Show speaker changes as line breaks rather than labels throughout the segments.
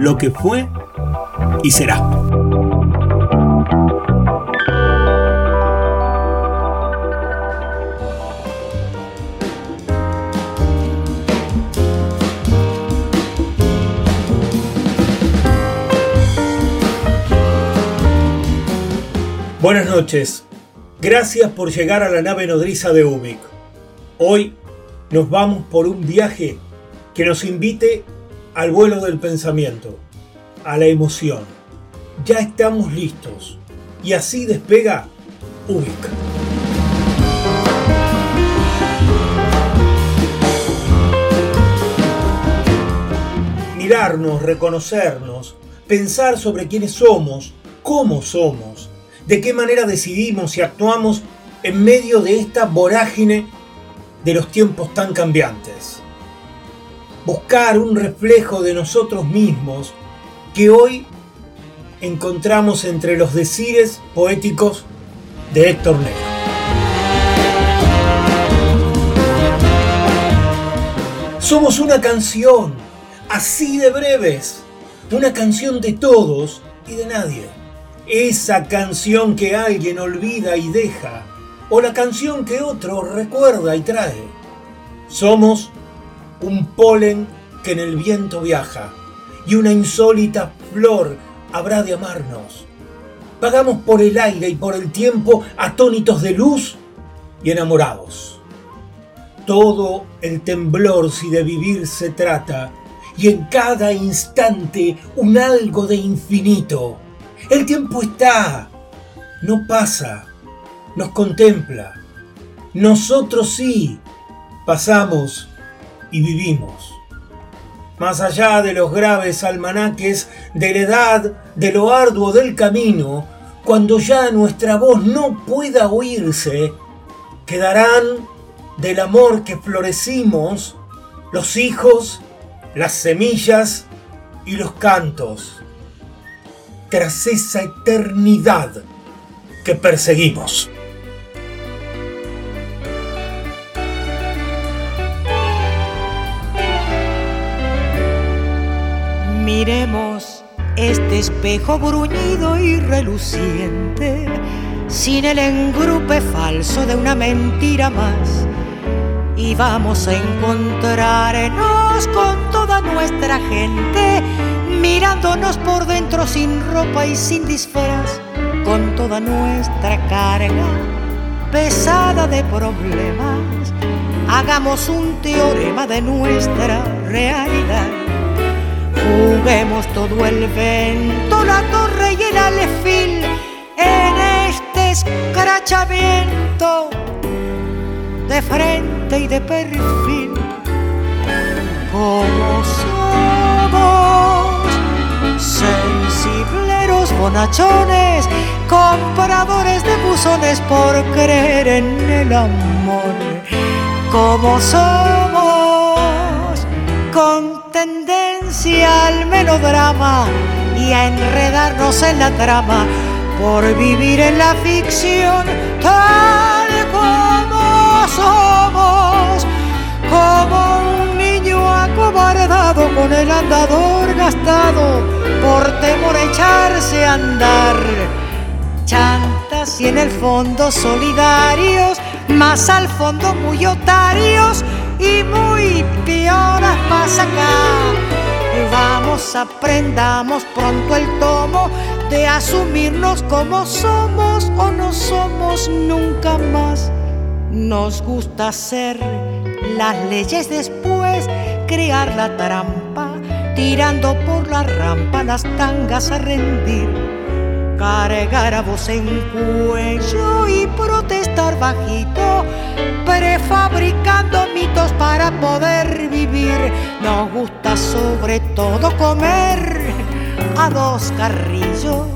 lo que fue y será. Buenas noches. Gracias por llegar a la nave nodriza de Ubik. Hoy nos vamos por un viaje que nos invite al vuelo del pensamiento, a la emoción. Ya estamos listos. Y así despega Ubik. Mirarnos, reconocernos, pensar sobre quiénes somos, cómo somos, de qué manera decidimos y actuamos en medio de esta vorágine de los tiempos tan cambiantes buscar un reflejo de nosotros mismos que hoy encontramos entre los decires poéticos de Héctor Negro. Somos una canción, así de breves, una canción de todos y de nadie. Esa canción que alguien olvida y deja, o la canción que otro recuerda y trae. Somos un polen que en el viento viaja, y una insólita flor habrá de amarnos. Pagamos por el aire y por el tiempo atónitos de luz y enamorados. Todo el temblor si de vivir se trata, y en cada instante un algo de infinito. El tiempo está, no pasa, nos contempla. Nosotros sí pasamos y vivimos. Más allá de los graves almanaques, de la edad, de lo arduo del camino, cuando ya nuestra voz no pueda oírse, quedarán del amor que florecimos los hijos, las semillas y los cantos, tras esa eternidad que perseguimos.
Miremos este espejo bruñido y reluciente, sin el engrupe falso de una mentira más. Y vamos a encontrarnos con toda nuestra gente, mirándonos por dentro sin ropa y sin disfraz, con toda nuestra carga pesada de problemas. Hagamos un teorema de nuestra realidad Juguemos todo el vento, la torre y el alefil en este escrachamiento de frente y de perfil. Como somos sensibleros bonachones, compradores de buzones por creer en el amor. Como somos con tendencia al melodrama y a enredarnos en la trama por vivir en la ficción tal como somos, como un niño acobardado con el andador gastado por temor a echarse a andar. Chantas y en el fondo solidarios, más al fondo muy otarios y muy pioras más acá Vamos, aprendamos pronto el tomo de asumirnos como somos o no somos nunca más. Nos gusta hacer las leyes después, crear la trampa, tirando por la rampa las tangas a rendir. Cargar a voz en cuello y protestar bajito, prefabricando mitos para poder vivir. Nos gusta sobre todo comer a dos carrillos,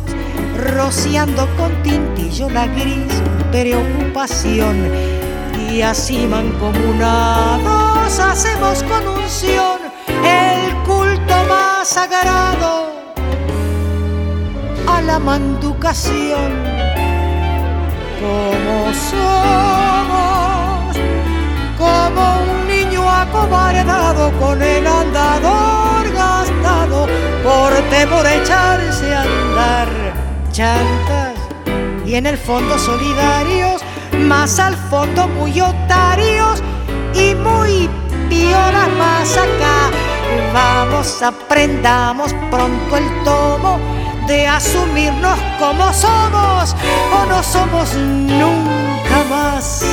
rociando con tintillo la gris preocupación y así mancomunados hacemos con unción el culto más sagrado la manducación. Como somos, como un niño acobardado con el andador gastado por temor echarse a andar chantas y en el fondo solidarios más al fondo muy otarios y muy pioras más acá. Vamos, aprendamos pronto el tomo de asumirnos como somos o no somos nunca más.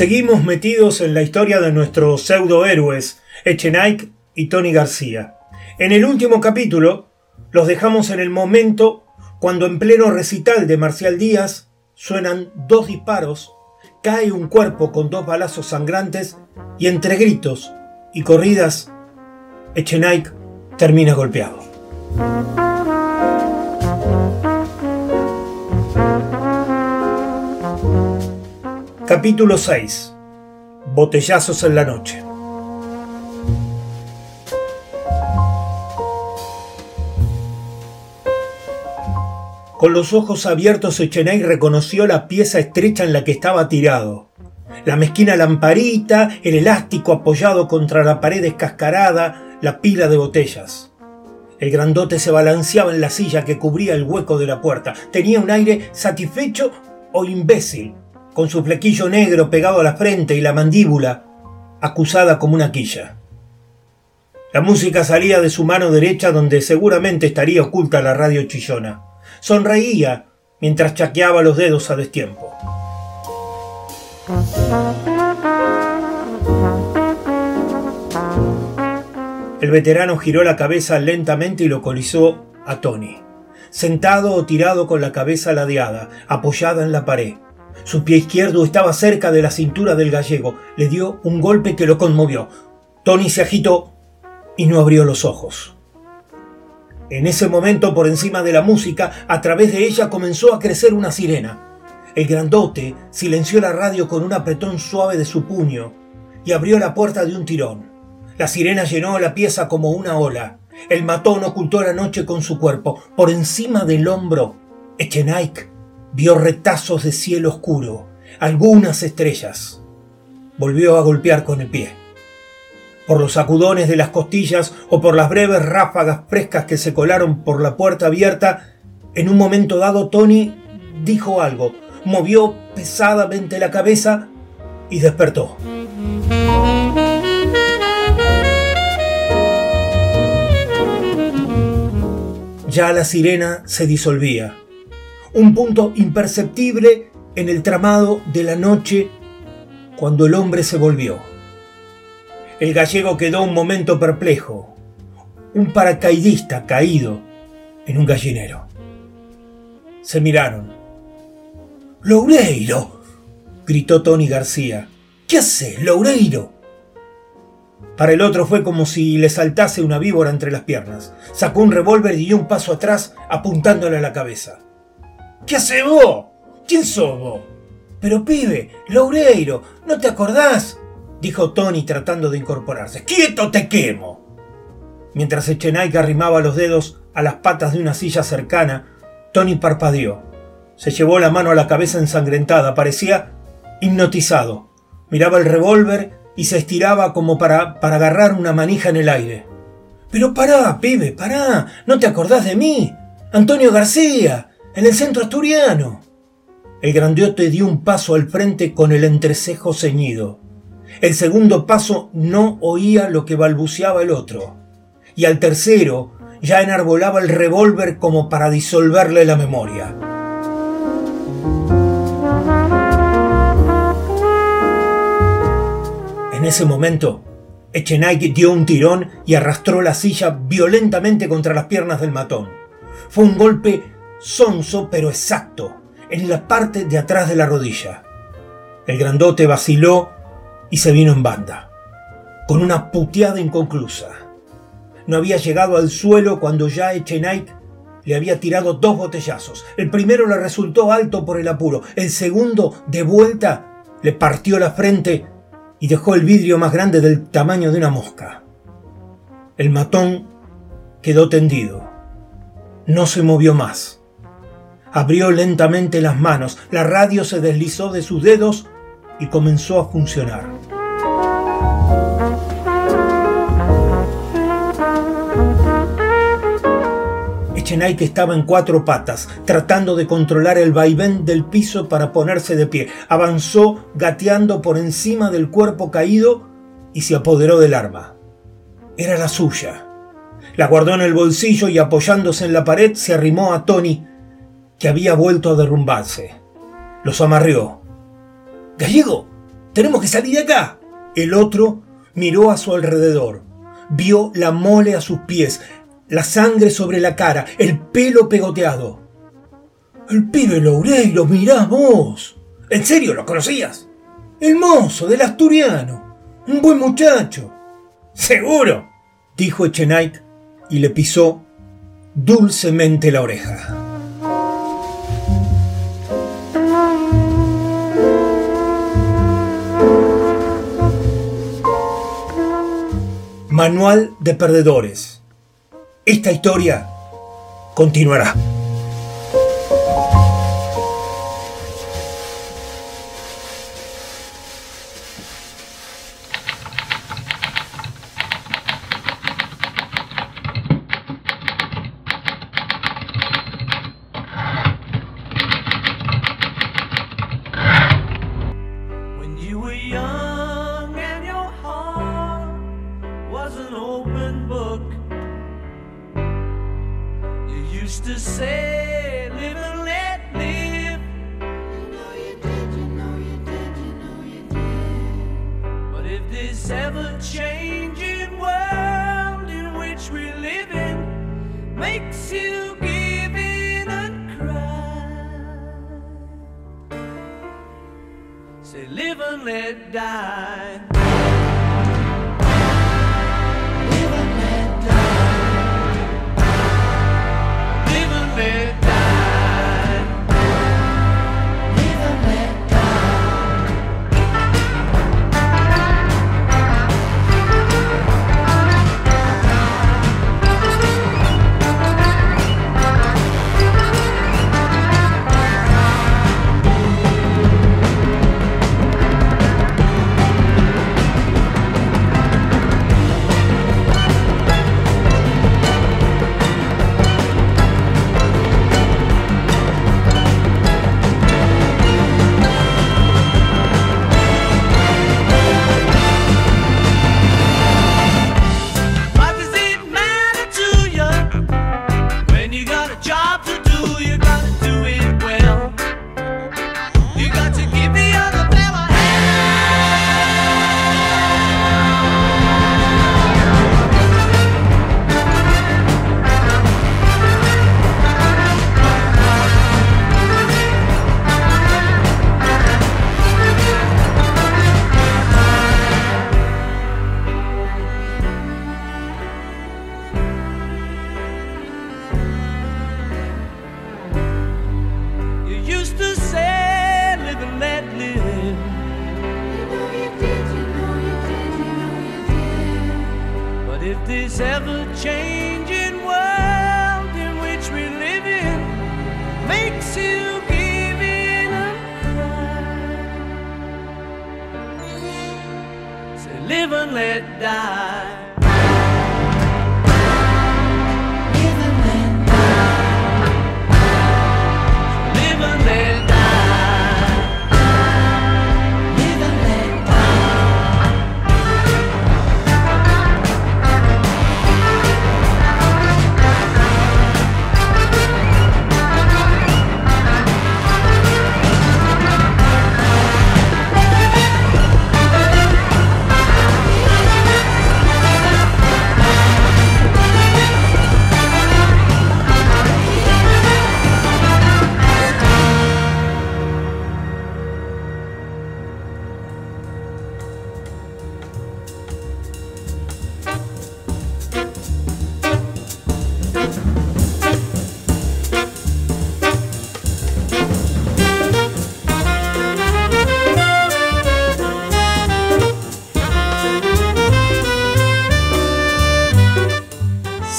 Seguimos metidos en la historia de nuestros pseudohéroes, Echenique y Tony García. En el último capítulo los dejamos en el momento cuando en pleno recital de Marcial Díaz suenan dos disparos, cae un cuerpo con dos balazos sangrantes y entre gritos y corridas, Echenique termina golpeado. Capítulo 6. Botellazos en la noche. Con los ojos abiertos, Echenay reconoció la pieza estrecha en la que estaba tirado. La mezquina lamparita, el elástico apoyado contra la pared descascarada, la pila de botellas. El grandote se balanceaba en la silla que cubría el hueco de la puerta. Tenía un aire satisfecho o imbécil, con su flequillo negro pegado a la frente y la mandíbula acusada como una quilla. La música salía de su mano derecha donde seguramente estaría oculta la radio chillona. Sonreía mientras chaqueaba los dedos a destiempo. El veterano giró la cabeza lentamente y localizó a Tony, sentado o tirado con la cabeza ladeada, apoyada en la pared. Su pie izquierdo estaba cerca de la cintura del gallego. Le dio un golpe que lo conmovió. Tony se agitó y no abrió los ojos. En ese momento, por encima de la música, a través de ella comenzó a crecer una sirena. El grandote silenció la radio con un apretón suave de su puño y abrió la puerta de un tirón. La sirena llenó la pieza como una ola. El matón ocultó la noche con su cuerpo. Por encima del hombro, Echenike Vio retazos de cielo oscuro, algunas estrellas. Volvió a golpear con el pie. Por los sacudones de las costillas o por las breves ráfagas frescas que se colaron por la puerta abierta, en un momento dado Tony dijo algo, movió pesadamente la cabeza y despertó. Ya la sirena se disolvía un punto imperceptible en el tramado de la noche cuando el hombre se volvió. El gallego quedó un momento perplejo, un paracaidista caído en un gallinero. Se miraron. ¡Loureiro! gritó Tony García. ¿Qué haces, Loureiro? Para el otro fue como si le saltase una víbora entre las piernas. Sacó un revólver y dio un paso atrás apuntándole a la cabeza. ¿Qué hace vos? ¿Quién sos vos? Pero pibe, Loureiro, ¿no te acordás? dijo Tony tratando de incorporarse. ¡Quieto te quemo! Mientras Echenay arrimaba los dedos a las patas de una silla cercana, Tony parpadeó. Se llevó la mano a la cabeza ensangrentada. Parecía hipnotizado. Miraba el revólver y se estiraba como para, para agarrar una manija en el aire. Pero pará, pibe, pará, ¿no te acordás de mí? Antonio García, en el centro asturiano. El grandote dio un paso al frente con el entrecejo ceñido. El segundo paso no oía lo que balbuceaba el otro. Y al tercero ya enarbolaba el revólver como para disolverle la memoria. En ese momento, Echenique dio un tirón y arrastró la silla violentamente contra las piernas del matón. Fue un golpe sonso pero exacto, en la parte de atrás de la rodilla. El grandote vaciló y se vino en banda, con una puteada inconclusa. No había llegado al suelo cuando ya Echenique le había tirado dos botellazos. El primero le resultó alto por el apuro, el segundo, de vuelta, le partió la frente y dejó el vidrio más grande del tamaño de una mosca. El matón quedó tendido. No se movió más. Abrió lentamente las manos, la radio se deslizó de sus dedos y comenzó a funcionar. Echenay estaba en cuatro patas, tratando de controlar el vaivén del piso para ponerse de pie. Avanzó gateando por encima del cuerpo caído y se apoderó del arma. Era la suya. La guardó en el bolsillo y apoyándose en la pared se arrimó a Tony, que había vuelto a derrumbarse. Los amarrió Gallego, tenemos que salir de acá. El otro miró a su alrededor. Vio la mole a sus pies, la sangre sobre la cara, el pelo pegoteado. El pibe Loureiro, mirá vos. ¿En serio lo conocías? El mozo del asturiano. Un buen muchacho. Seguro, dijo Echenite y le pisó dulcemente la oreja. Manual de Perdedores. Esta historia continuará.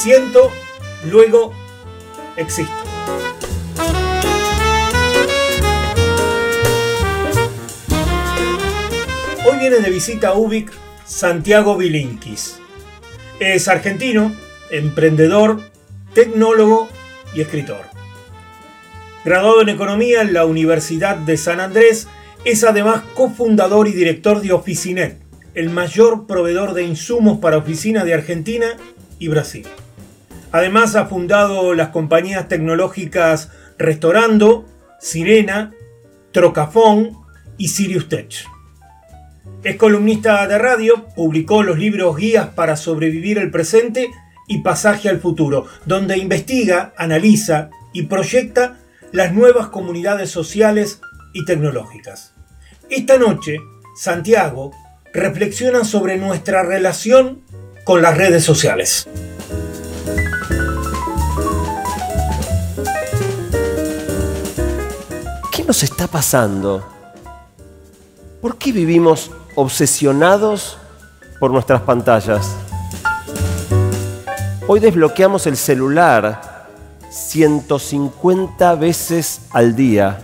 Siento, luego existo. Hoy viene de visita a Ubik Santiago Vilinkis. Es argentino, emprendedor, tecnólogo y escritor. Graduado en Economía en la Universidad de San Andrés, es además cofundador y director de Oficinet, el mayor proveedor de insumos para oficinas de Argentina y Brasil. Además ha fundado las compañías tecnológicas Restaurando, Sirena, Trocafón y Sirius Tech. Es columnista de radio, publicó los libros Guías para sobrevivir el presente y Pasaje al futuro, donde investiga, analiza y proyecta las nuevas comunidades sociales y tecnológicas. Esta noche, Santiago reflexiona sobre nuestra relación con las redes sociales.
¿Qué nos está pasando? ¿Por qué vivimos obsesionados por nuestras pantallas? Hoy desbloqueamos el celular 150 veces al día.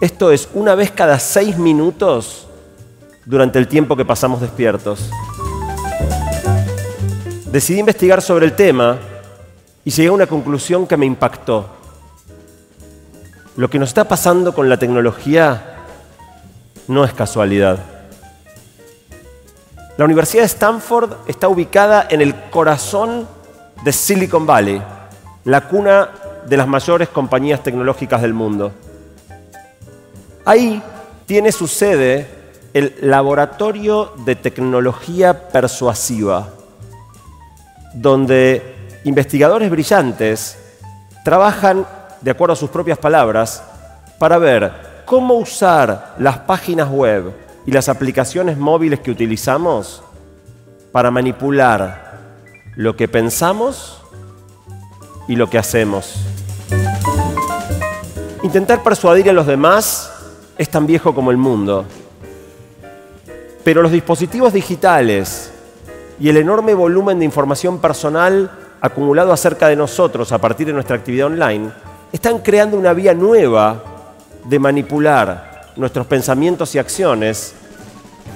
Esto es una vez cada seis minutos durante el tiempo que pasamos despiertos. Decidí investigar sobre el tema y llegué a una conclusión que me impactó. Lo que nos está pasando con la tecnología no es casualidad. La Universidad de Stanford está ubicada en el corazón de Silicon Valley, la cuna de las mayores compañías tecnológicas del mundo. Ahí tiene su sede el Laboratorio de Tecnología Persuasiva, donde investigadores brillantes trabajan, de acuerdo a sus propias palabras, para ver cómo usar las páginas web y las aplicaciones móviles que utilizamos para manipular lo que pensamos y lo que hacemos. Intentar persuadir a los demás es tan viejo como el mundo. Pero los dispositivos digitales y el enorme volumen de información personal acumulado acerca de nosotros a partir de nuestra actividad online están creando una vía nueva de manipular nuestros pensamientos y acciones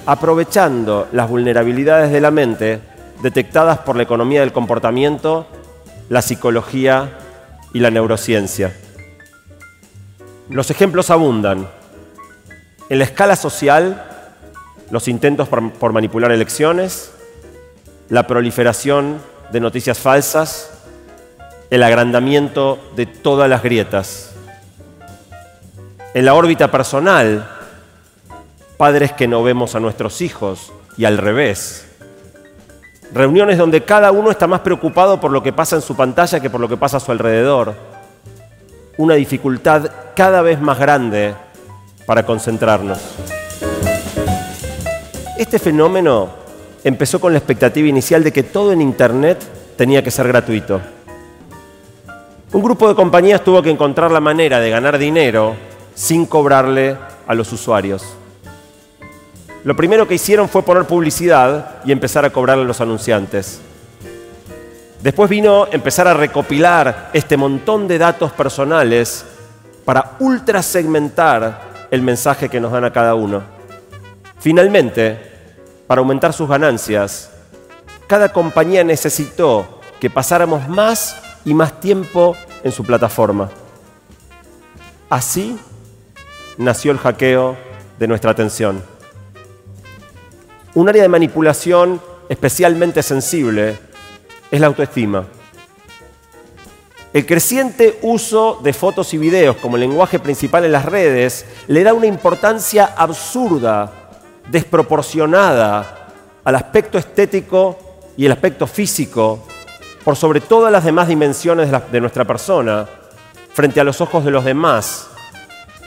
aprovechando las vulnerabilidades de la mente detectadas por la economía del comportamiento, la psicología y la neurociencia. Los ejemplos abundan. En la escala social, los intentos por, manipular elecciones, la proliferación de noticias falsas, el agrandamiento de todas las grietas. En la órbita personal, padres que no vemos a nuestros hijos y al revés. Reuniones donde cada uno está más preocupado por lo que pasa en su pantalla que por lo que pasa a su alrededor. Una dificultad cada vez más grande para concentrarnos. Este fenómeno empezó con la expectativa inicial de que todo en Internet tenía que ser gratuito. Un grupo de compañías tuvo que encontrar la manera de ganar dinero sin cobrarle a los usuarios. Lo primero que hicieron fue poner publicidad y empezar a cobrarle a los anunciantes. Después vino empezar a recopilar este montón de datos personales para ultra segmentar el mensaje que nos dan a cada uno. Finalmente, para aumentar sus ganancias, cada compañía necesitó que pasáramos más y más tiempo en su plataforma. Así nació el hackeo de nuestra atención. Un área de manipulación especialmente sensible es la autoestima. El creciente uso de fotos y videos como lenguaje principal en las redes le da una importancia absurda, desproporcionada al aspecto estético y el aspecto físico, por sobre todas las demás dimensiones de, nuestra persona, frente a los ojos de los demás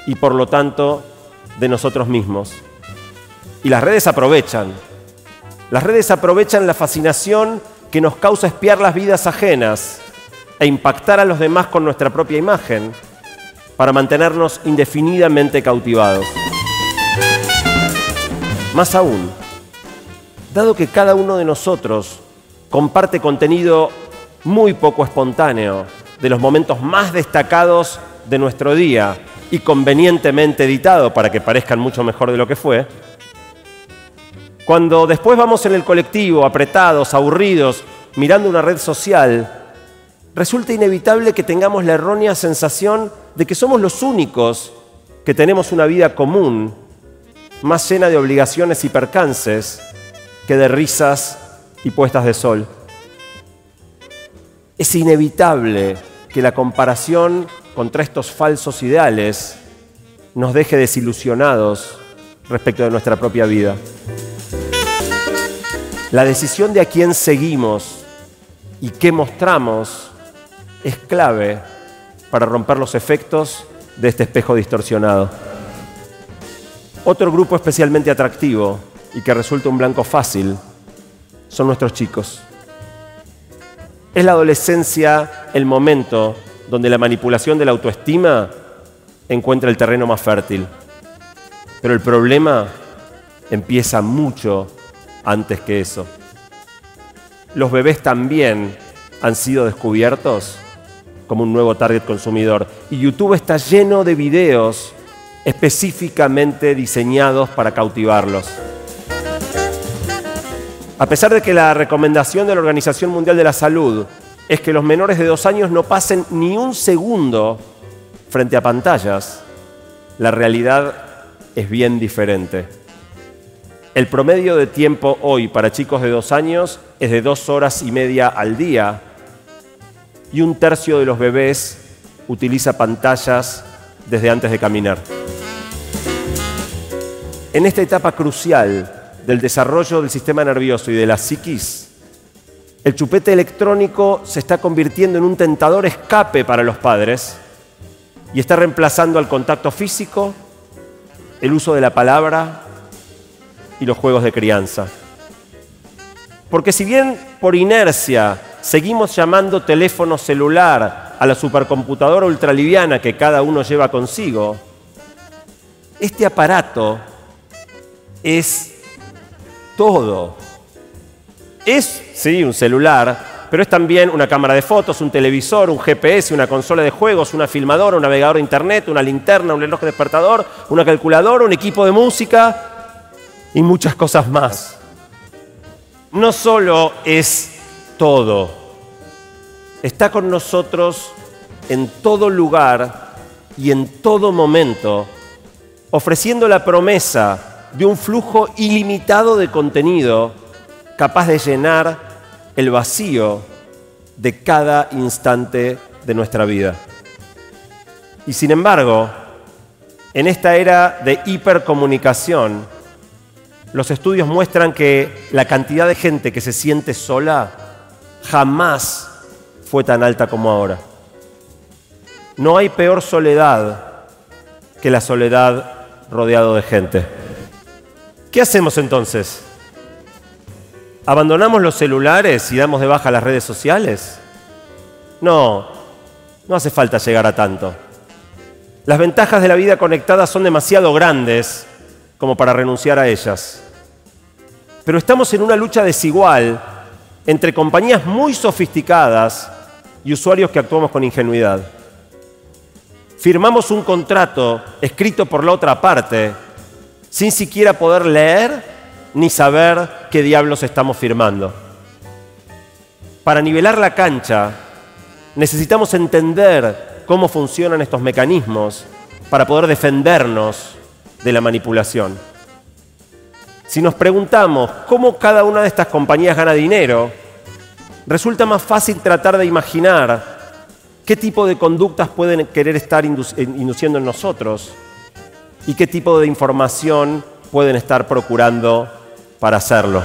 y por lo tanto de nosotros mismos. Y las redes aprovechan. Las redes aprovechan la fascinación que nos causa espiar las vidas ajenas e impactar a los demás con nuestra propia imagen para mantenernos indefinidamente cautivados. Más aún, dado que cada uno de nosotros comparte contenido muy poco espontáneo de los momentos más destacados de nuestro día y convenientemente editado para que parezcan mucho mejor de lo que fue, cuando después vamos en el colectivo apretados, aburridos, mirando una red social, resulta inevitable que tengamos la errónea sensación de que somos los únicos que tenemos una vida común, más llena de obligaciones y percances que de risas y puestas de sol. Es inevitable que la comparación contra estos falsos ideales nos deje desilusionados respecto de nuestra propia vida. La decisión de a quién seguimos y qué mostramos es clave para romper los efectos de este espejo distorsionado. Otro grupo especialmente atractivo y que resulta un blanco fácil son nuestros chicos. Es la adolescencia el momento donde la manipulación de la autoestima encuentra el terreno más fértil. Pero el problema empieza mucho antes que eso. Los bebés también han sido descubiertos como un nuevo target consumidor. Y YouTube está lleno de videos específicamente diseñados para cautivarlos. A pesar de que la recomendación de la Organización Mundial de la Salud es que los menores de dos años no pasen ni un segundo frente a pantallas, la realidad es bien diferente. El promedio de tiempo hoy para chicos de dos años es de dos horas y media al día y un tercio de los bebés utiliza pantallas desde antes de caminar. En esta etapa crucial del desarrollo del sistema nervioso y de la psiquis, el chupete electrónico se está convirtiendo en un tentador escape para los padres y está reemplazando al contacto físico, el uso de la palabra y los juegos de crianza. Porque si bien por inercia seguimos llamando teléfono celular a la supercomputadora ultraliviana que cada uno lleva consigo, este aparato es todo. Es, sí, un celular, pero es también una cámara de fotos, un televisor, un GPS, una consola de juegos, una filmadora, un navegador de internet, una linterna, un reloj despertador, una calculadora, un equipo de música y muchas cosas más. No solo es todo, está con nosotros en todo lugar y en todo momento, ofreciendo la promesa de un flujo ilimitado de contenido capaz de llenar el vacío de cada instante de nuestra vida. Y sin embargo, en esta era de hipercomunicación, los estudios muestran que la cantidad de gente que se siente sola jamás fue tan alta como ahora. No hay peor soledad que la soledad rodeado de gente. ¿Qué hacemos entonces? ¿Abandonamos los celulares y damos de baja las redes sociales? No, no hace falta llegar a tanto. Las ventajas de la vida conectada son demasiado grandes como para renunciar a ellas. Pero estamos en una lucha desigual entre compañías muy sofisticadas y usuarios que actuamos con ingenuidad. Firmamos un contrato escrito por la otra parte sin siquiera poder leer ni saber qué diablos estamos firmando. Para nivelar la cancha, necesitamos entender cómo funcionan estos mecanismos para poder defendernos de la manipulación. Si nos preguntamos cómo cada una de estas compañías gana dinero, resulta más fácil tratar de imaginar qué tipo de conductas pueden querer estar induciendo en nosotros y qué tipo de información pueden estar procurando para hacerlo.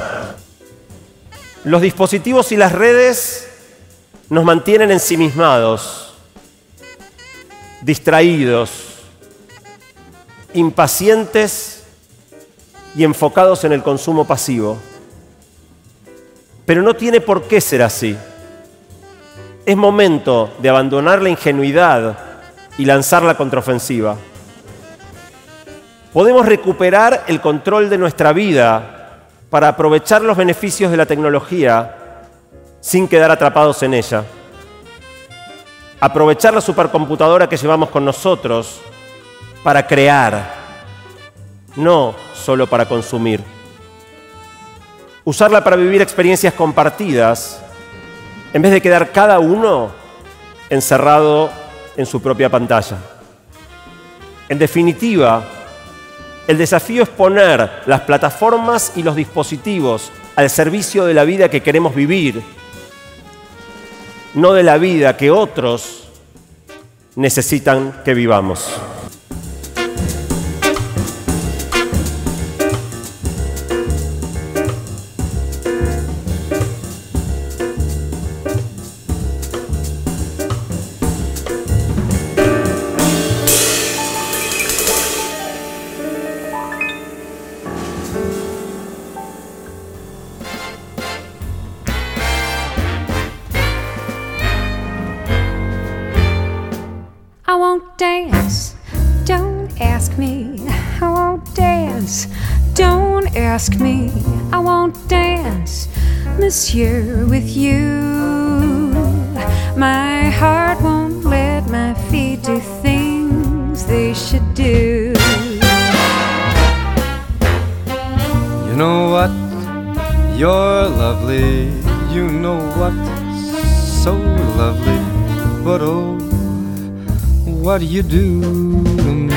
Los dispositivos y las redes nos mantienen ensimismados, distraídos, impacientes y enfocados en el consumo pasivo. Pero no tiene por qué ser así. Es momento de abandonar la ingenuidad y lanzar la contraofensiva. Podemos recuperar el control de nuestra vida para aprovechar los beneficios de la tecnología sin quedar atrapados en ella. Aprovechar la supercomputadora que llevamos con nosotros para crear, no solo para consumir. Usarla para vivir experiencias compartidas, en vez de quedar cada uno encerrado en su propia pantalla. En definitiva, el desafío es poner las plataformas y los dispositivos al servicio de la vida que queremos vivir, no de la vida que otros necesitan que vivamos.
Do
to me?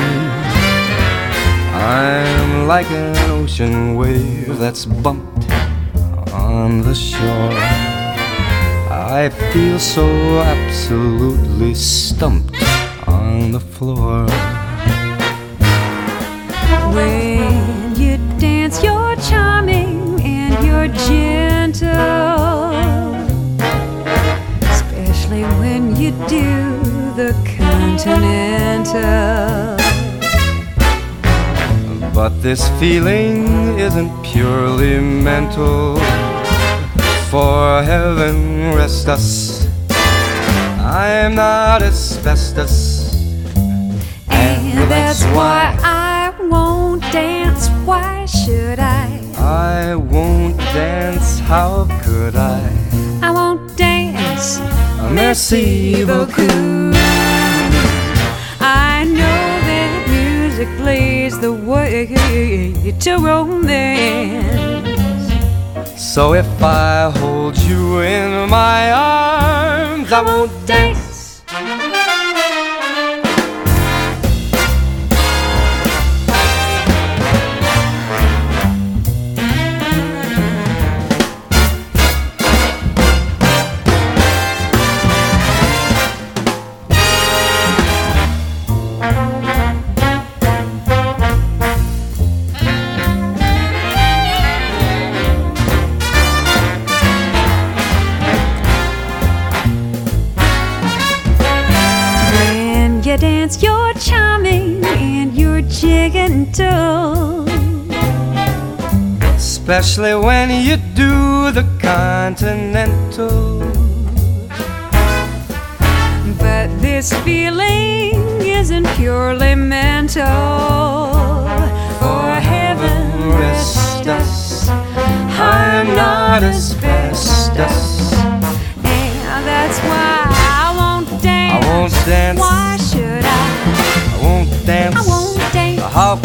I'm like an ocean wave that's bumped on the shore. I feel so absolutely stumped on the floor.
When you dance, you're charming and you're gentle. Especially when you do the
But this feeling isn't purely mental. For heaven rest us, I am not asbestos.
And that's why I won't dance. Why should I?
I won't dance, how could I?
I won't dance.
Merci beaucoup.
I know that music leads the way you to romance.
So if I hold you in my arms, I won't dance. Especially when you do the continental.
But this feeling isn't purely mental. For heaven
Rest us. I'm not asbestos.
And that's why I won't dance.
I won't dance.
Why should I?
I won't dance.
I won't dance.
I?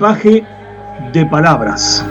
Equipaje de palabras.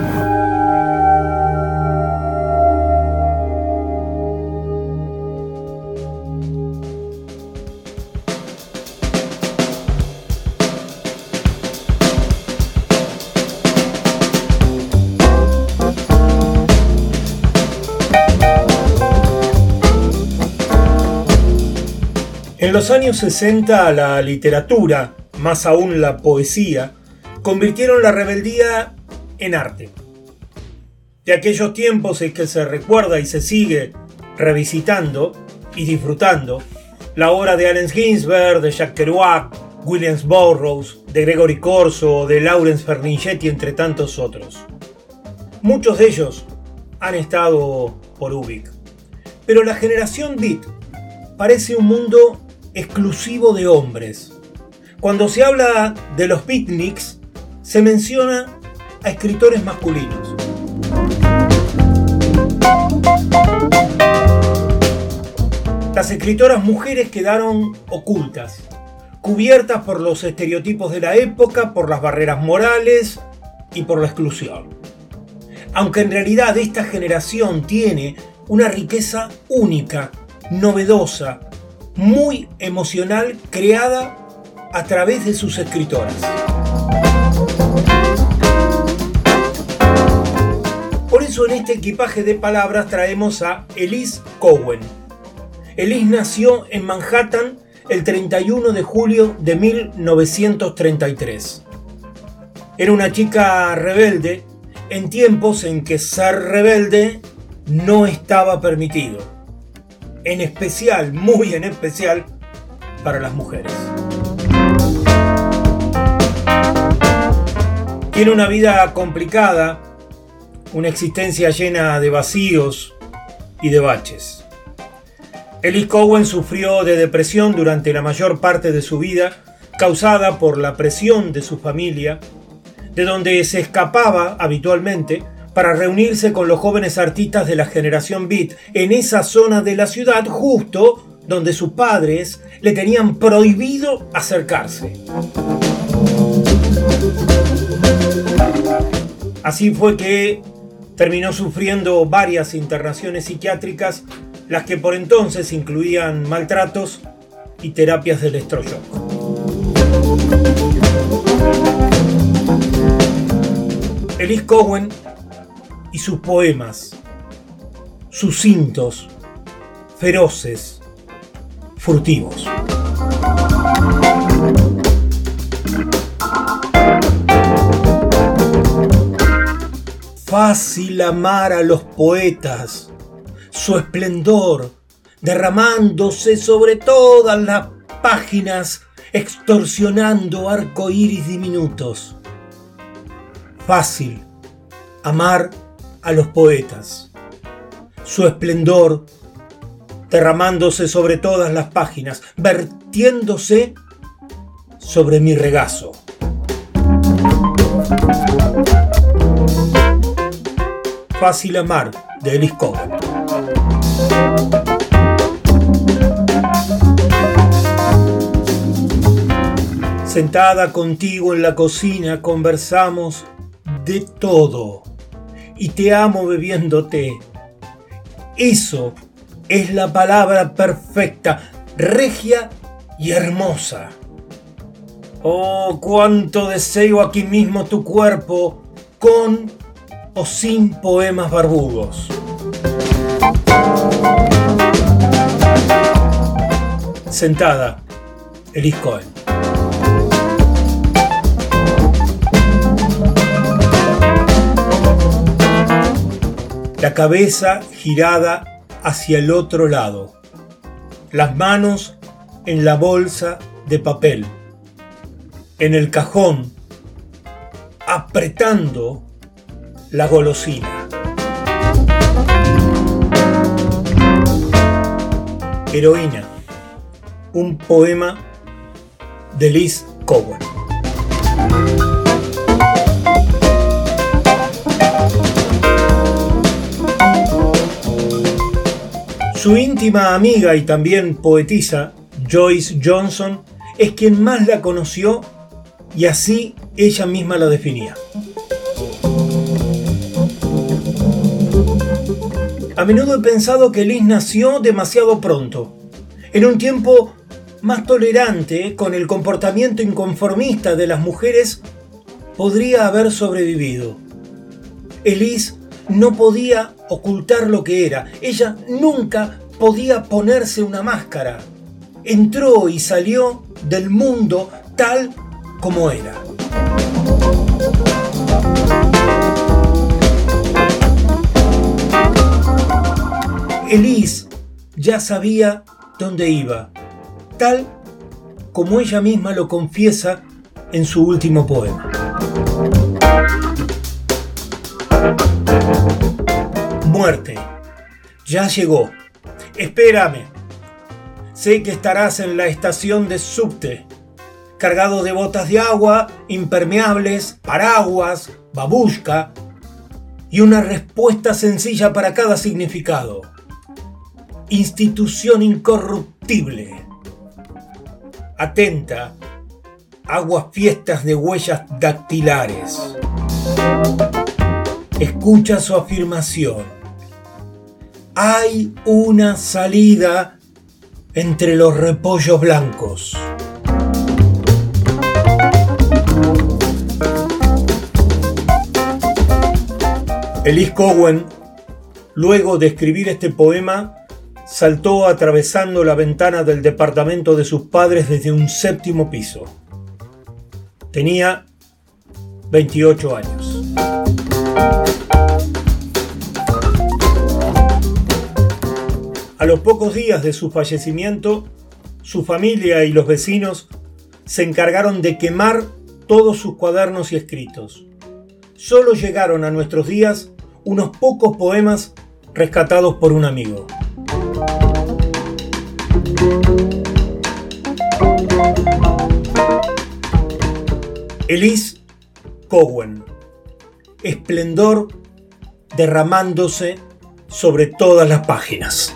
En los años 60 la literatura, más aún la poesía, convirtieron la rebeldía en arte. De aquellos tiempos es que se recuerda y se sigue revisitando y disfrutando la obra de Allen Ginsberg, de Jack Kerouac, Williams Burroughs, de Gregory Corso, de Lawrence Ferlinghetti, entre tantos otros. Muchos de ellos han estado por Ubik. Pero la generación Beat parece un mundo exclusivo de hombres. Cuando se habla de los picnics, se menciona a escritores masculinos. Las escritoras mujeres quedaron ocultas, cubiertas por los estereotipos de la época, por las barreras morales y por la exclusión. Aunque en realidad esta generación tiene una riqueza única, novedosa, muy emocional creada a través de sus escritoras. En este equipaje de palabras traemos a Elise Cowen. Elise nació en Manhattan el 31 de julio de 1933. Era una chica rebelde en tiempos en que ser rebelde no estaba permitido en especial, muy en especial, para las mujeres. Tiene una vida complicada, una existencia llena de vacíos y de baches. Ellis Cowen sufrió de depresión durante la mayor parte de su vida, causada por la presión de su familia, de donde se escapaba habitualmente para reunirse con los jóvenes artistas de la generación Beat en esa zona de la ciudad justo donde sus padres le tenían prohibido acercarse. Así fue que terminó sufriendo varias internaciones psiquiátricas, las que por entonces incluían maltratos y terapias del electroshock. Elise Cowen y sus poemas, sus cintos, feroces, furtivos. Fácil amar a los poetas, su esplendor derramándose sobre todas las páginas, extorsionando arcoíris diminutos. Fácil amar a los poetas, su esplendor derramándose sobre todas las páginas, vertiéndose sobre mi regazo. Fácil amar de Cohen. Sentada contigo en la cocina conversamos de todo y te amo bebiéndote. Eso es la palabra perfecta, regia y hermosa. Oh, cuánto deseo aquí mismo tu cuerpo, con o sin poemas barbudos. Sentada, Elis la cabeza girada hacia el otro lado, las manos en la bolsa de papel, en el cajón, apretando la golosina. Heroína, un poema de Liz Cowen. Su íntima amiga y también poetisa, Joyce Johnson, es quien más la conoció Y así ella misma la definía. A menudo he pensado que Liz nació demasiado pronto, en un tiempo más tolerante con el comportamiento inconformista de las mujeres, podría haber sobrevivido. Elise no podía ocultar lo que era. Ella nunca podía ponerse una máscara. Entró y salió del mundo tal como era. Elise ya sabía dónde iba, tal como ella misma lo confiesa en su último poema. Muerte, ya llegó. Espérame. Sé que estarás en la estación de subte, cargado de botas de agua, impermeables, paraguas, babushka y una respuesta sencilla para cada significado. Institución incorruptible. Atenta. Aguas fiestas de huellas dactilares. Escucha su afirmación. Hay una salida entre los repollos blancos. Elise Cowen, luego de escribir este poema, saltó atravesando la ventana del departamento de sus padres desde un séptimo piso. Tenía 28 años. A los pocos días de su fallecimiento, su familia y los vecinos se encargaron de quemar todos sus cuadernos y escritos. Solo llegaron a nuestros días unos pocos poemas rescatados por un amigo. Elise Cowen. Esplendor derramándose sobre todas las páginas.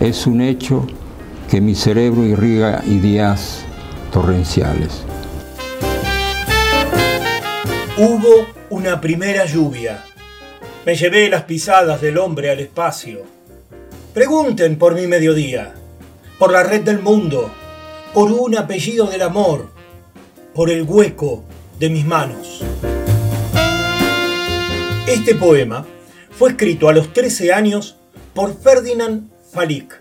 Es un hecho que mi cerebro irriga ideas torrenciales.
Hubo una primera lluvia. Me llevé las pisadas del hombre al espacio. Pregunten por mi mediodía, por la red del mundo, por un apellido del amor, por el hueco de mis manos. Este poema fue escrito a los 13 años por Ferdinand Falik,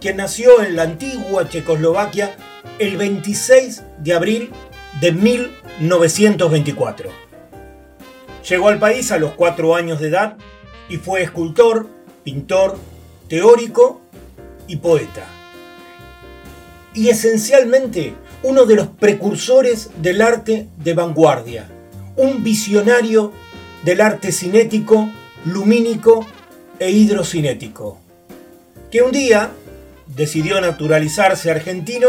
quien nació en la antigua Checoslovaquia el 26 de abril de 1924. Llegó al país a los 4 años de edad y fue escultor, pintor, teórico y poeta. Y esencialmente uno de los precursores del arte de vanguardia, un visionario del arte cinético, lumínico e hidrocinético, que un día decidió naturalizarse argentino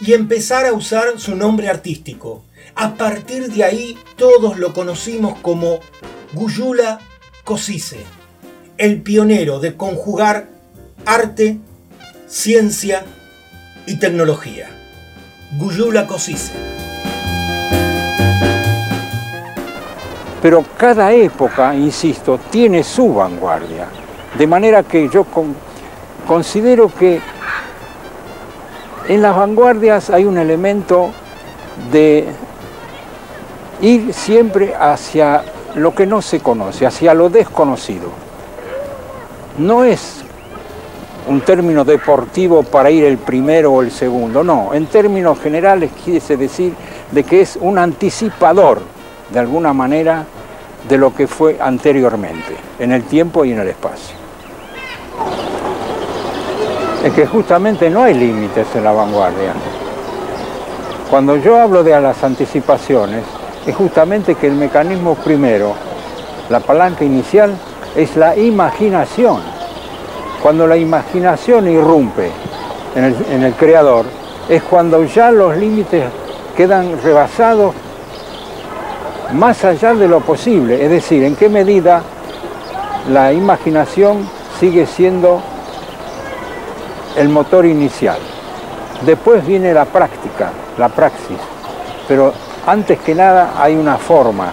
y empezar a usar su nombre artístico. A partir de ahí todos lo conocimos como Guyula Cosice, el pionero de conjugar arte, ciencia y tecnología. Guyula Cosice.
Pero cada época, insisto, tiene su vanguardia. De manera que yo con- considero que en las vanguardias hay un elemento de ir siempre hacia lo que no se conoce, hacia lo desconocido. No es un término deportivo para ir el primero o el segundo, no, en términos generales quiere decir de que es un anticipador, de alguna manera, de lo que fue anteriormente, en el tiempo y en el espacio. Es que justamente no hay límites en la vanguardia. Cuando yo hablo de las anticipaciones, es justamente que el mecanismo primero, la palanca inicial, es la imaginación. Cuando la imaginación irrumpe en el, creador, es cuando ya los límites quedan rebasados más allá de lo posible, es decir, en qué medida la imaginación sigue siendo el motor inicial. Después viene la práctica, la praxis, pero antes que nada hay una forma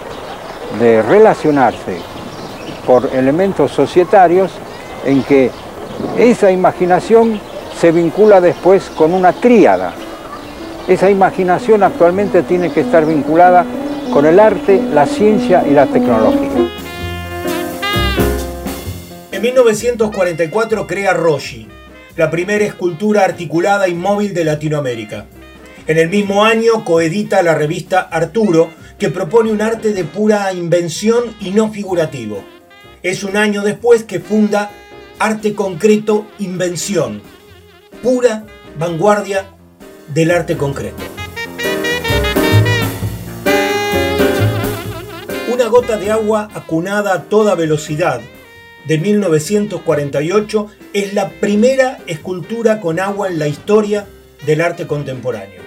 de relacionarse por elementos societarios en que esa imaginación se vincula después con una tríada. Esa imaginación actualmente tiene que estar vinculada con el arte, la ciencia y la tecnología.
En 1944 crea Roshi, la primera escultura articulada y móvil de Latinoamérica. En el mismo año coedita la revista Arturo, que propone un arte de pura invención y no figurativo. Es un año después que funda Arte Concreto Invención, pura vanguardia del arte concreto. Una gota de agua acunada a toda velocidad de 1948 es la primera escultura con agua en la historia del arte contemporáneo,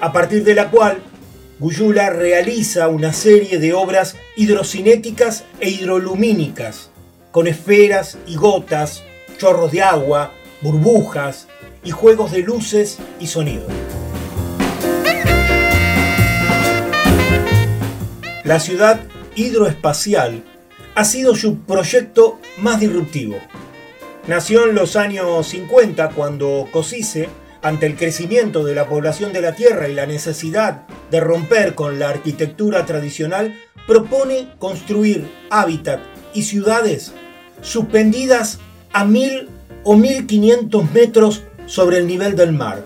a partir de la cual Guyula realiza una serie de obras hidrocinéticas e hidrolumínicas, con esferas y gotas, chorros de agua, burbujas y juegos de luces y sonido. La ciudad hidroespacial ha sido su proyecto más disruptivo. Nació en los años 50 cuando Cosice, ante el crecimiento de la población de la Tierra y la necesidad de romper con la arquitectura tradicional, propone construir hábitat y ciudades suspendidas a mil o 1500 metros sobre el nivel del mar.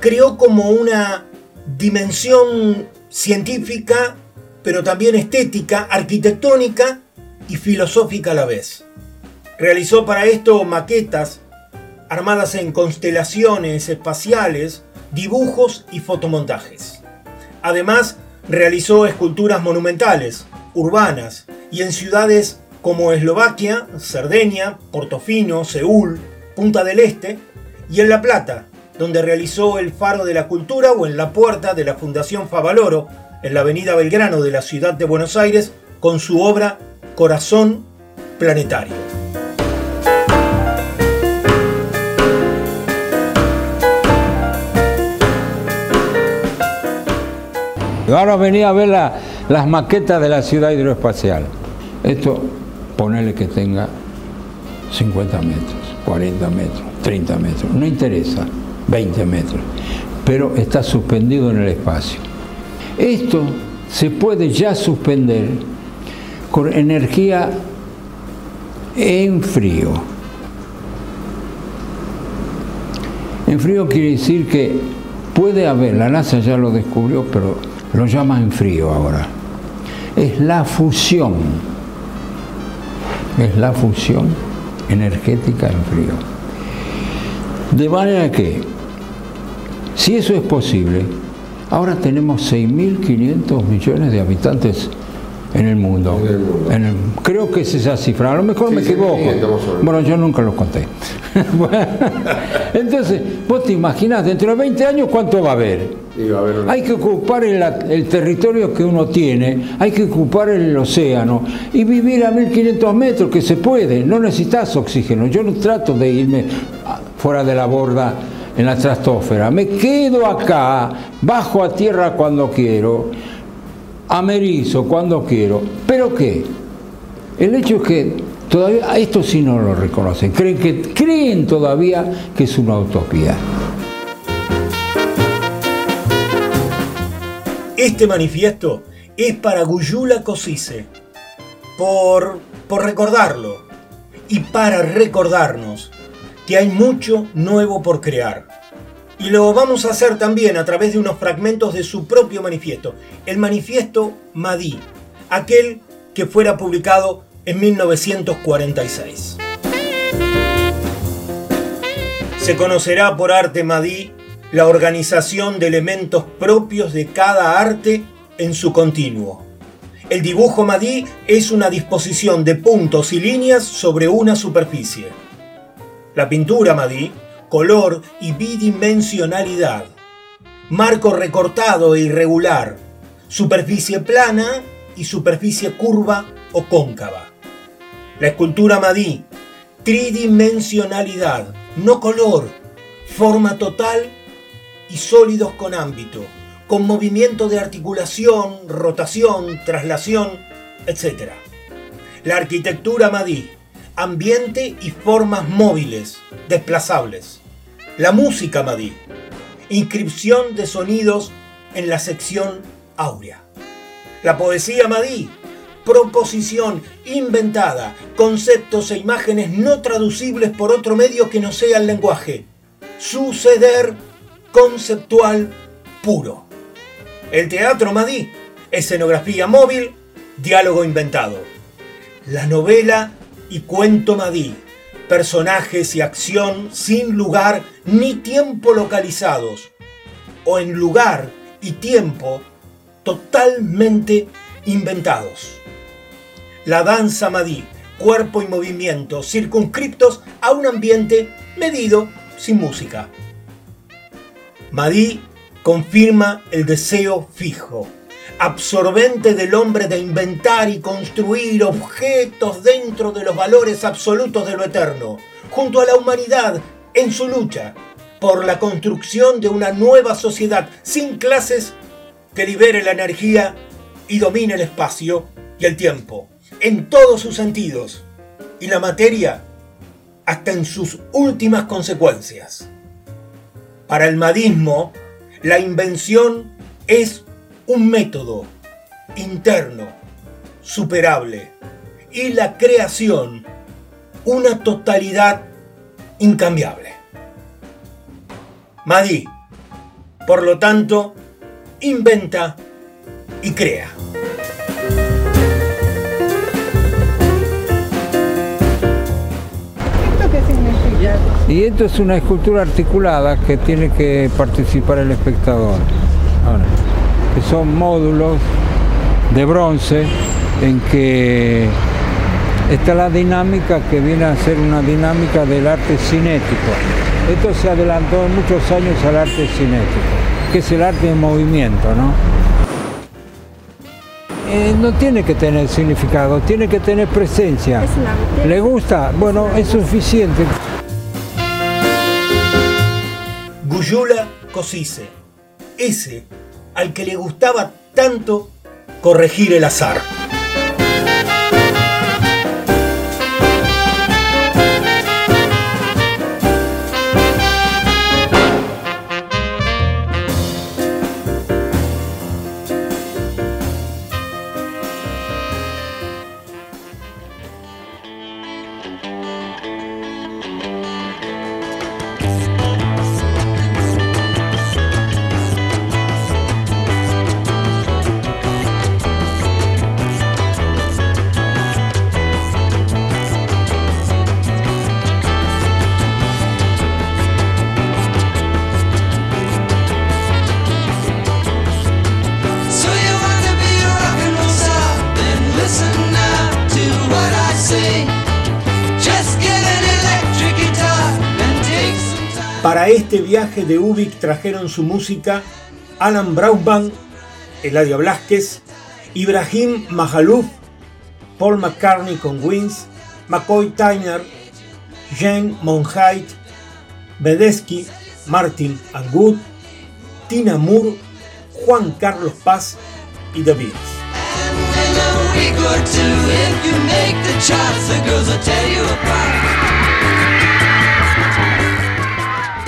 Creó como una dimensión científica, pero también estética, arquitectónica y filosófica a la vez. Realizó para esto maquetas armadas en constelaciones espaciales, dibujos y fotomontajes. Además, realizó esculturas monumentales, urbanas y en ciudades como Eslovaquia, Cerdeña, Portofino, Seúl, Punta del Este y en La Plata, donde realizó el Faro de la Cultura o en la puerta de la Fundación Favaloro, en la avenida Belgrano de la ciudad de Buenos Aires, con su obra Corazón Planetario.
Ahora venía a ver las maquetas de la ciudad hidroespacial. Esto, ponerle que tenga 50 metros, 40 metros, 30 metros, no interesa, 20 metros, pero está suspendido en el espacio. Esto se puede ya suspender con energía en frío. En frío quiere decir que puede haber, la NASA ya lo descubrió, pero lo llama en frío ahora. Es la fusión. Es la fusión energética en frío. De manera que, si eso es posible, ahora tenemos 6.500 millones de habitantes en el mundo. En el- creo que es esa cifra, a lo mejor me equivoco.
6.500 más o menos.
Bueno, yo nunca lo conté. Bueno, Entonces, vos te imaginas, dentro de 20 años, ¿cuánto va a haber?
Y va a haber una-
Hay que ocupar el, el territorio que uno tiene, hay que ocupar el océano y vivir a 1500 metros, que se puede, no necesitas oxígeno. Yo no trato de irme fuera de la borda en la estratosfera, me quedo acá, bajo a tierra cuando quiero, amerizo cuando quiero. ¿Pero qué? El hecho es que todavía esto sí no lo reconocen, creen, que, creen todavía que es una utopía.
Este manifiesto es para Guyula Cosice, por, por recordarlo y para recordarnos que hay mucho nuevo por crear. Y lo vamos a hacer también a través de unos fragmentos de su propio manifiesto, el manifiesto Madí, aquel que fuera publicado en 1946. Se conocerá por arte Madí la organización de elementos propios de cada arte en su continuo. El dibujo Madí es una disposición de puntos y líneas sobre una superficie. La pintura Madí, color y bidimensionalidad. Marco recortado e irregular. Superficie plana y superficie curva o cóncava. La escultura Madí, tridimensionalidad, no color, forma total y sólidos con ámbito, con movimiento de articulación, rotación, traslación, etc. La arquitectura Madí, ambiente y formas móviles, desplazables. La música Madí, inscripción de sonidos en la sección áurea. La poesía Madí, proposición inventada, conceptos e imágenes no traducibles por otro medio que no sea el lenguaje. Suceder conceptual puro. El teatro Madí, escenografía móvil, diálogo inventado. La novela y cuento Madí, personajes y acción sin lugar ni tiempo localizados, o en lugar y tiempo totalmente inventados. La danza Madí, cuerpo y movimiento circunscriptos a un ambiente medido sin música. Madí confirma el deseo fijo, absorbente del hombre de inventar y construir objetos dentro de los valores absolutos de lo eterno, junto a la humanidad en su lucha por la construcción de una nueva sociedad sin clases que libere la energía y domine el espacio y el tiempo, en todos sus sentidos, y la materia hasta en sus últimas consecuencias. Para el madismo, la invención es un método interno, superable, y la creación una totalidad incambiable. Madí, por lo tanto, inventa y crea.
¿Esto qué significa?
Y esto es una escultura articulada que tiene que participar el espectador. Ahora, que son módulos de bronce en que está la dinámica que viene a ser una dinámica del arte cinético. Esto se adelantó muchos años al arte cinético, que es el arte en movimiento, ¿no? Eh, no tiene que tener significado, tiene que tener presencia.
Es una-
¿Le gusta? Bueno, es suficiente.
Guyula Cosice, ese al que le gustaba tanto corregir el azar. Este viaje de Ubik trajeron su música Alan Braunban, Eladia Blasquez, Ibrahim Mahalouf, Paul McCartney con Wings, McCoy Tyner, Jane Monheit, Bedesky, Martin Angut, Tina Moore, Juan Carlos Paz y The.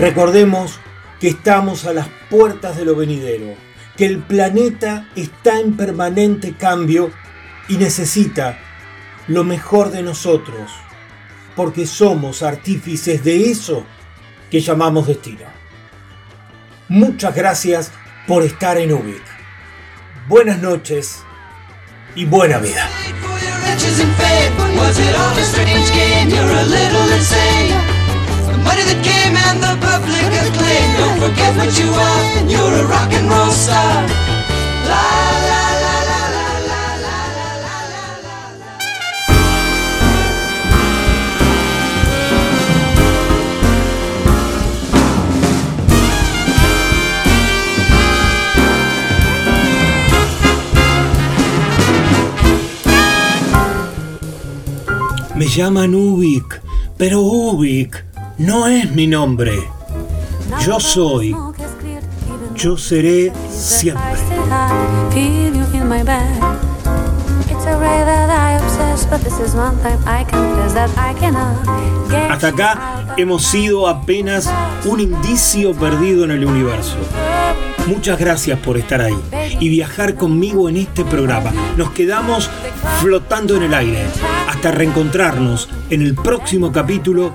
Recordemos que estamos a las puertas de lo venidero, que el planeta está en permanente cambio y necesita lo mejor de nosotros, porque somos artífices de eso que llamamos destino. Muchas gracias por estar en Ubik. Buenas noches y buena vida.
Money that came and the public acclaim. Don't forget what you are. You're a rock and roll star.
Me llaman Ubik, pero Ubik no es mi nombre. Yo soy, yo seré siempre.
Get
Hasta acá hemos sido apenas un indicio perdido en el universo. Muchas gracias por estar ahí y viajar conmigo en este programa. Nos quedamos flotando en el aire hasta reencontrarnos en el próximo capítulo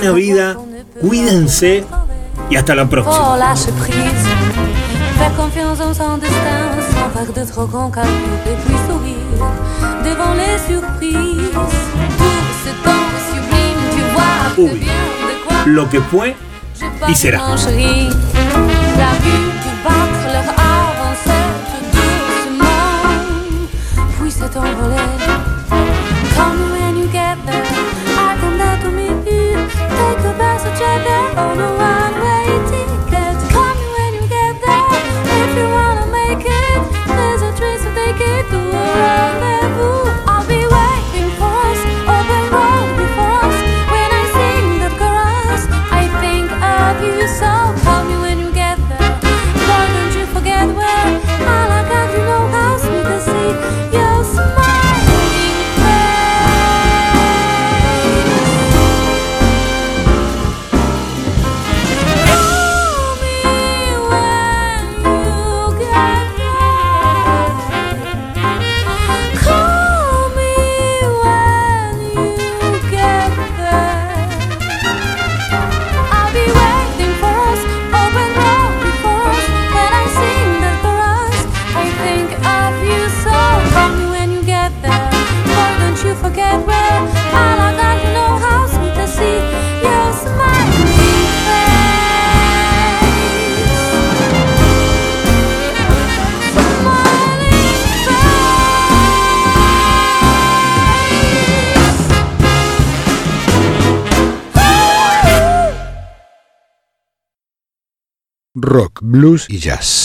Buena vida, cuídense y hasta la próxima.
Oh, lâche prise. Fais confiance en son destin, sans faire de trop grands calculs et puis sourire devant les surprises. Tout ce temps sublime, tu vois que
Uy.
bien de quoi
Lo que fue y será.
en chérie. La vue du battre leur Oh, on a
blues y jazz.